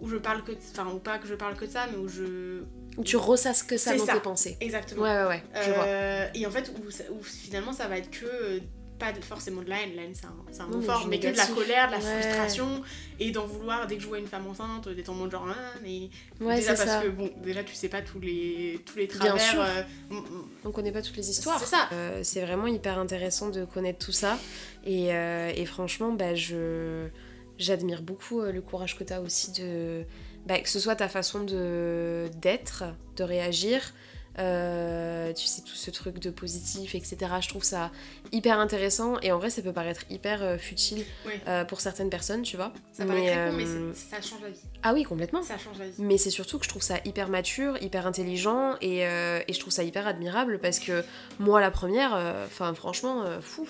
où, je parle que de, enfin ou pas que je parle que de ça, mais où je Où tu ressasses que ça dans ça. tes pensées. exactement. Ouais, ouais, ouais. Je vois. Euh, et en fait où, finalement ça va être que euh, pas de- forcément de la haine, la haine c'est un, c'est un Non, mot fort, mais que de la colère, de la Ouais. frustration et d'en vouloir dès que je vois une femme enceinte d'être en mode genre ah, mais Ouais, déjà parce ça. que bon déjà tu sais pas tous les tous les Bien travers. sûr. euh, On connaît pas toutes les histoires. C'est ça. Euh, c'est vraiment hyper intéressant de connaître tout ça. Et, et franchement, bah, je j'admire beaucoup euh, le courage que tu as aussi de. bah, que ce soit ta façon de d'être, de réagir. euh, tu sais, tout ce truc de positif, etc. Je trouve ça hyper intéressant et en vrai, ça peut paraître hyper euh, futile Oui. euh, pour certaines personnes, tu vois. ça paraît très con, mais ça change la vie. Ah oui, complètement. Ça change la vie. Mais c'est surtout que je trouve ça hyper mature, hyper intelligent et, et je trouve ça hyper admirable parce que moi la première, enfin franchement, fou,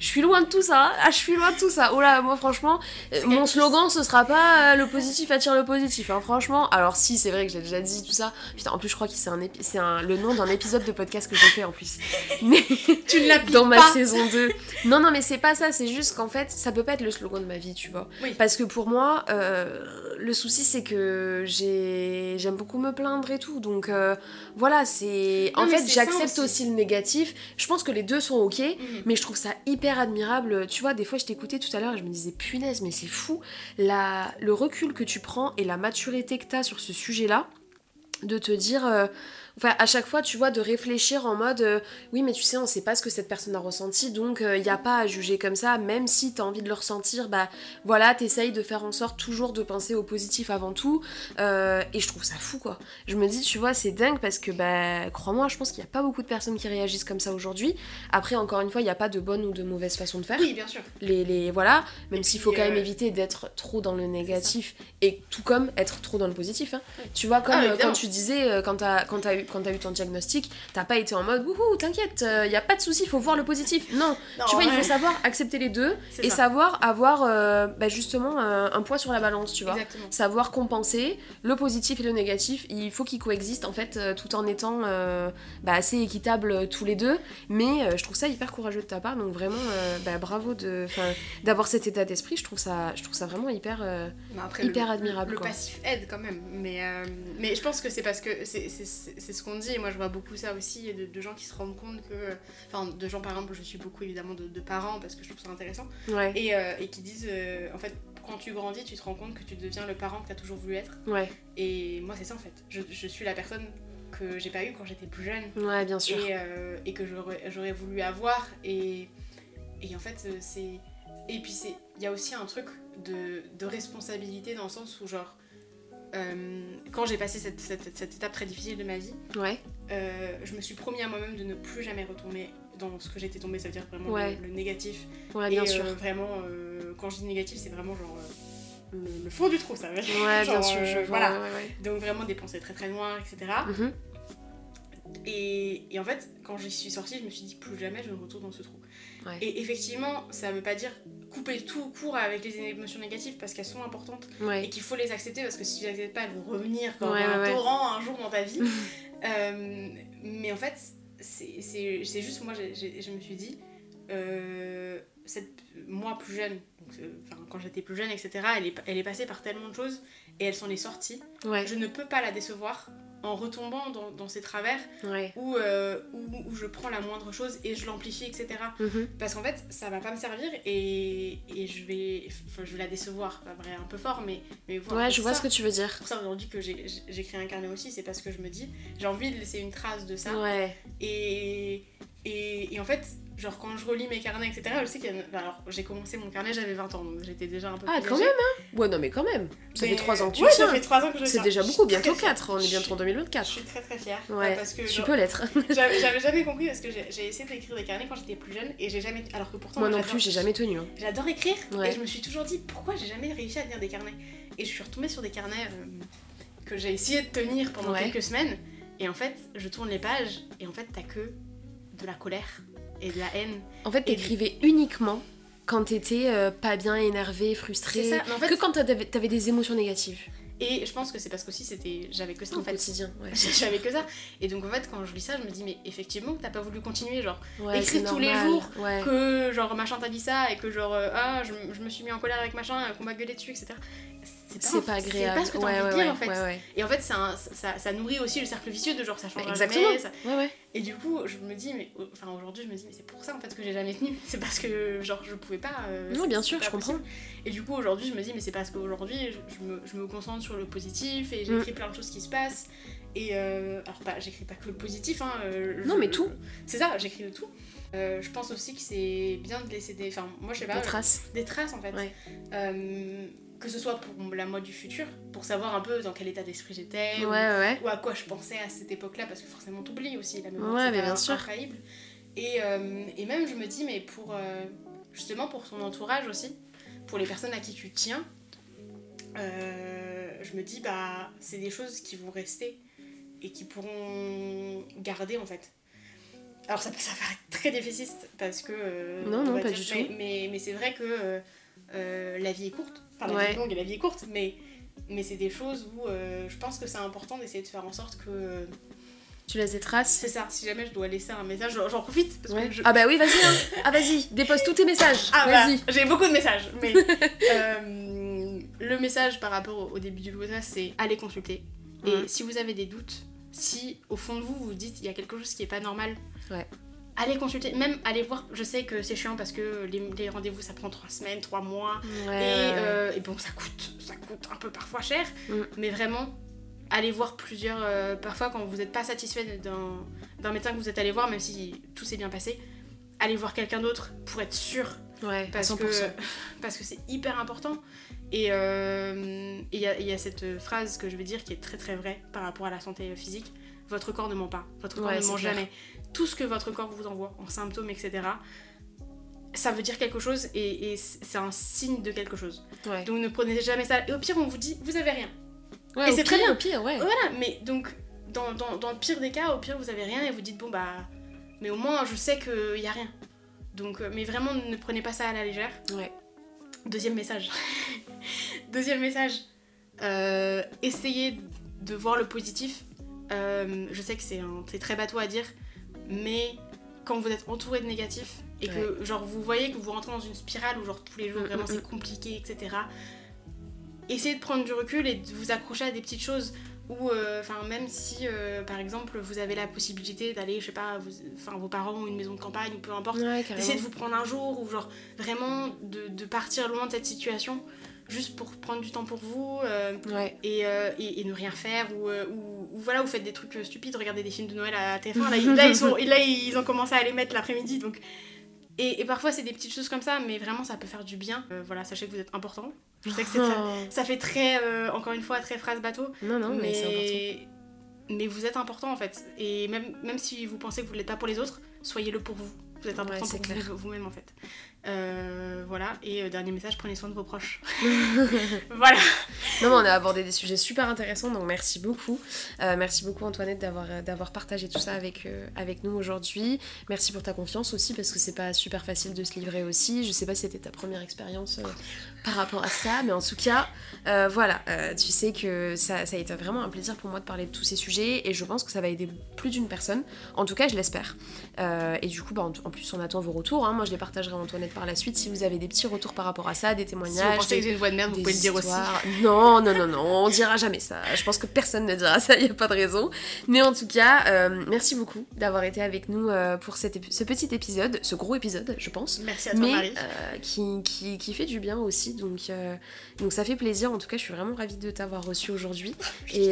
je suis loin de tout ça. Ah, je suis loin de tout ça. Oh là, moi franchement, euh, mon slogan ce sera pas euh, le positif attire le positif. hein, franchement, alors si c'est vrai que j'ai déjà dit tout ça. Putain, en plus je crois que c'est un, épi- c'est un le nom d'un épisode de podcast que j'ai fait en plus. (laughs) Mais Tu ne l'appliques dans ma pas. saison 2. Non, non, mais c'est pas ça, c'est juste qu'en fait, ça peut pas être le slogan de ma vie, tu vois. Oui. Parce que pour moi, euh, le souci, c'est que j'ai j'aime beaucoup me plaindre et tout. Donc euh, voilà, c'est. En Non, fait, j'accepte aussi. aussi. le négatif. Je pense que les deux sont ok, Mhm. mais je trouve ça hyper admirable. Tu vois, des fois, je t'écoutais tout à l'heure et je me disais, punaise, mais c'est fou. La... Le recul que tu prends et la maturité que tu as sur ce sujet-là, de te dire. euh, Enfin, à chaque fois, tu vois, de réfléchir en mode euh, oui, mais tu sais, on sait pas ce que cette personne a ressenti, donc il n'y a pas à juger comme ça, même si t'as envie de le ressentir, bah voilà, t'essayes de faire en sorte toujours de penser au positif avant tout, euh, et je trouve ça fou quoi. Je me dis, tu vois, c'est dingue parce que, bah, crois-moi, je pense qu'il n'y a pas beaucoup de personnes qui réagissent comme ça aujourd'hui. Après, encore une fois, il n'y a pas de bonne ou de mauvaise façon de faire. Oui, bien sûr. Les, les, voilà, même s'il faut quand même euh, éviter d'être trop dans le négatif et tout comme être trop dans le positif. hein. Tu vois, comme Ah, euh, quand tu disais, euh, quand t'as quand t'as eu, quand t'as eu ton diagnostic, t'as pas été en mode wouhou, t'inquiète, il y a pas de souci, faut voir le positif. Non, Non, tu vois, il faut savoir accepter les deux et ça. savoir avoir euh, bah, justement un, un poids sur la balance, tu vois. Exactement. Savoir compenser le positif et le négatif, il faut qu'ils coexistent en fait euh, tout en étant euh, bah, assez équitables euh, tous les deux. Mais euh, je trouve ça hyper courageux de ta part, donc vraiment euh, bah, bravo de, d'avoir cet état d'esprit. Je trouve ça, je trouve ça vraiment hyper, euh, après, hyper le, admirable. Le quoi. passif aide quand même. Mais, euh, mais je pense que c'est parce que c'est c'est- c'est- c'est ce qu'on dit. Et moi, je vois beaucoup ça aussi de, de gens qui se rendent compte que. Enfin, de gens par exemple, je suis beaucoup évidemment de, de parents parce que je trouve ça intéressant. Ouais, Et, euh, et qui disent euh, en fait, quand tu grandis, tu te rends compte que tu deviens le parent que tu as toujours voulu être. ouais, Et moi, c'est ça en fait. Je, je suis la personne que j'ai pas eu quand j'étais plus jeune ouais, bien sûr. et, euh, et que j'aurais voulu avoir. Et, et en fait, euh, c'est. Et puis, il y a aussi un truc de, de responsabilité dans le sens où, genre, euh, quand j'ai passé cette, cette, cette étape très difficile de ma vie, Ouais, euh, je me suis promis à moi-même de ne plus jamais retourner dans ce que j'étais tombée, ça veut dire vraiment Ouais. le, le négatif. ouais, et bien euh, sûr. vraiment, quand je dis négatif, c'est vraiment genre. le, le fond du trou, ça veut dire. Ouais, (laughs) bien Genre, sûr, je vois. Voilà. Donc vraiment des pensées très très noires, etc. Mhm. Et, et en fait, quand j'y suis sortie, je me suis dit plus jamais je ne retourne dans ce trou. Et effectivement, ça veut pas dire couper tout court avec les émotions négatives parce qu'elles sont importantes Ouais. et qu'il faut les accepter parce que si tu les acceptes pas, elles vont revenir comme Ouais, un ouais, torrent un jour dans ta vie. (laughs) Euh, mais en fait, c'est juste moi, je me suis dit, euh, cette, moi plus jeune, donc, euh, quand j'étais plus jeune, etc., elle est, elle est passée par tellement de choses et elle s'en est sortie. Je ne peux pas la décevoir en retombant dans, dans ces travers ouais. où, euh, où, où je prends la moindre chose et je l'amplifie, etc. Mhm. Parce qu'en fait, ça va pas me servir et, et je, vais, enfin, je vais la décevoir. Pas vrai, un peu fort, mais, mais voilà. Ouais, je vois ça. ce que tu veux dire. Pour ça aujourd'hui que j'ai j'ai créé un carnet aussi, c'est parce que je me dis, j'ai envie de laisser une trace de ça. Ouais, Et, et, et en fait, genre quand je relis mes carnets, etc., je sais qu'il y a... Alors, j'ai commencé mon carnet, j'avais 20 ans, donc j'étais déjà un peu Ah, quand même, hein Ouais, non, mais quand même. Ça Mais- fait 3 ans que tu ouais, ça fait 3 ans que je C'est déjà beaucoup, bientôt fière. 4. On est bientôt en suis- 2024. Je suis très très fière. Ouais, parce que tu peux l'être. (laughs) J'avais jamais compris parce que j'ai essayé d'écrire des carnets quand j'étais plus jeune et j'ai jamais. Alors que pourtant. Moi non plus, j'ai jamais tenu. hein. J'adore écrire Ouais. et je me suis toujours dit pourquoi j'ai jamais réussi à tenir des carnets? Et je suis retombée sur des carnets euh, que j'ai essayé de tenir pendant Ouais. quelques semaines et en fait je tourne les pages et en fait t'as que de la colère et de la haine. En fait, t'écrivais uniquement quand t'étais euh, pas bien, énervé, frustré. C'est ça, en fait- Que quand t'avais des émotions négatives Et je pense que c'est parce qu'aussi c'était j'avais que ça en fait. quotidien. Ouais, (laughs) J'avais que ça. Et donc en fait quand je lis ça je me dis mais effectivement t'as pas voulu continuer genre Ouais, Écrire tous les jours Ouais. que genre machin t'a dit ça et que genre euh, ah je, je me suis mis en colère avec machin et qu'on m'a gueulé dessus etc. C'est pas agréable. C'est pas ce que t'as ouais, envie ouais, de dire ouais, en fait. ouais. Et en fait, un- ça, ça nourrit aussi le cercle vicieux de genre ça change Exactement. jamais. ça- Ouais, ouais. Et du coup, je me dis, mais enfin aujourd'hui, je me dis, mais c'est pour ça en fait que j'ai jamais tenu. C'est parce que genre je pouvais pas. euh, Non, bien sûr, je comprends. Et du coup, aujourd'hui, je me dis, mais c'est parce qu'aujourd'hui, je, je me, je me concentre sur le positif et Mm. j'écris plein de choses qui se passent. Et euh, alors, pas, j'écris pas que le positif, hein. euh, Non, mais tout. C'est ça, j'écris de tout. Euh, je pense aussi que c'est bien de laisser des. Enfin, moi, je sais pas. Des traces. des traces en fait. Que ce soit pour la moi du futur, pour savoir un peu dans quel état d'esprit j'étais, Ouais, ou- ouais, ouais. ou, à quoi je pensais à cette époque-là, parce que forcément t'oublies aussi la mémoire, Ouais, c'est mais bien sûr. infaillible. Et, euh, et même je me dis, mais pour euh, justement pour ton entourage aussi, pour les personnes à qui tu tiens, euh, je me dis, bah c'est des choses qui vont rester et qui pourront garder en fait. Alors ça, ça paraît très déficiste parce que... Non, on non, pas dire, du mais, tout. Mais, mais c'est vrai que euh, la vie est courte. Enfin, la Ouais. vie est longue et la vie est courte, mais, mais c'est des choses où euh, je pense que c'est important d'essayer de faire en sorte que... Tu laisses des traces c'est ça, si jamais je dois laisser un message, j'en profite parce Ouais. que je... Ah bah oui, vas-y, hein. Ah vas-y, dépose tous tes messages. Ah, vas-y. bah, j'ai beaucoup de messages, mais... (laughs) euh, le message par rapport au, début du podcast, c'est allez consulter. Et Mm. si vous avez des doutes, si au fond de vous vous dites il y a quelque chose qui est pas normal, Ouais. Allez consulter. Même allez voir. Je sais que c'est chiant parce que les, les rendez-vous ça prend 3 semaines, 3 mois. Ouais, Et, euh, et bon, ça coûte, ça coûte un peu parfois cher. Mm. Mais vraiment, allez voir plusieurs. euh, parfois, quand vous n'êtes pas satisfait d'un d'un médecin que vous êtes allé voir, même si tout s'est bien passé, allez voir quelqu'un d'autre pour être sûr Ouais, parce 100%. que (laughs) parce que c'est hyper important et euh, il y, y a cette phrase que je vais dire qui est très très vraie par rapport à la santé physique votre corps ne ment pas votre corps Ouais, ne ment clair. jamais tout ce que votre corps vous envoie en symptômes etc ça veut dire quelque chose et, et c'est un signe de quelque chose Ouais. donc ne prenez jamais ça et au pire on vous dit vous avez rien Ouais, et c'est très pire, bien. Au pire, ouais. voilà mais donc dans, dans, dans le pire des cas au pire vous avez rien et vous dites bon bah mais au moins je sais qu'il y a rien donc euh, mais vraiment ne prenez pas ça à la légère Ouais. Deuxième message. (laughs) Deuxième message. Euh, essayez de voir le positif. Euh, je sais que c'est très bateau à dire, mais quand vous êtes entouré de négatifs et que genre vous voyez que vous rentrez dans une spirale où genre tous les jours Mm, vraiment mm, c'est compliqué, etc. Essayez de prendre du recul et de vous accrocher à des petites choses ou euh, enfin même si euh, par exemple vous avez la possibilité d'aller je sais pas enfin vos parents ont une maison de campagne ou peu importe Ouais. Essayez de vous prendre un jour ou genre vraiment de, de partir loin de cette situation juste pour prendre du temps pour vous euh, Ouais. et, euh, et, et ne rien faire ou, euh, ou, ou voilà vous faites des trucs stupides regardez des films de Noël à TF1 là, ils- là, ils, sont, là ils ont commencé à les mettre l'après-midi donc et, et parfois c'est des petites choses comme ça mais vraiment ça peut faire du bien Euh, voilà sachez que vous êtes important je sais que ça, Oh. ça fait très encore une fois très phrase bateau Non, non, mais, c'est important. mais, mais vous êtes important en fait. Et même, même si vous pensez que vous ne l'êtes pas pour les autres, soyez-le pour vous. Vous êtes important pour vous- vous-même en fait. Euh, voilà. Et euh, dernier message, prenez soin de vos proches. (laughs) voilà. Non, mais on a abordé des sujets super intéressants, donc merci beaucoup. Euh, merci beaucoup Antoinette d'avoir d'avoir partagé tout ça avec, avec nous aujourd'hui. Merci pour ta confiance aussi, parce que c'est pas super facile de se livrer aussi. Je sais pas si c'était ta première expérience par rapport à ça, mais en tout cas, voilà, tu sais que ça, ça a été vraiment un plaisir pour moi de parler de tous ces sujets, et je pense que ça va aider plus d'une personne. En tout cas, je l'espère. Et du coup, bah, en, en plus, on attend vos retours. hein. Moi, je les partagerai à Antoinette par la suite. Si vous avez des petits retours par rapport à ça, des Si témoignages, vous pensez des- que j'ai une voix de merde, vous pouvez le dire aussi. Non, non, non, non, on dira jamais ça. Je pense que personne ne dira ça, (laughs) il n'y a pas de raison. Mais en tout cas, euh, merci beaucoup d'avoir été avec nous euh, pour cet ce petit épisode, ce gros épisode, je pense. Merci à toi, Mais Marie. euh, qui, qui, qui fait du bien aussi, donc, donc ça fait plaisir. En tout cas, je suis vraiment ravie de t'avoir reçu aujourd'hui. Et,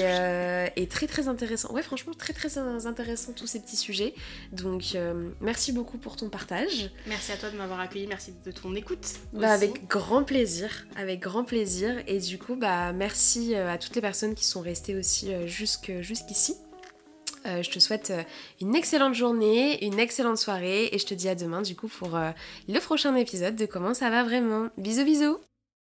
et très très intéressant. Ouais, franchement, très très intéressant tous ces petits sujets. Donc merci beaucoup pour ton partage. Merci à toi de m'avoir accueilli. Merci de ton écoute. Bah, avec grand plaisir, avec grand plaisir. Et du coup, bah, merci euh, à toutes les personnes qui sont restées aussi euh, jusque- jusqu'ici. Euh, je te souhaite une excellente journée, une excellente soirée et je te dis à demain du coup pour euh, le prochain épisode de Comment ça va vraiment. Bisous bisous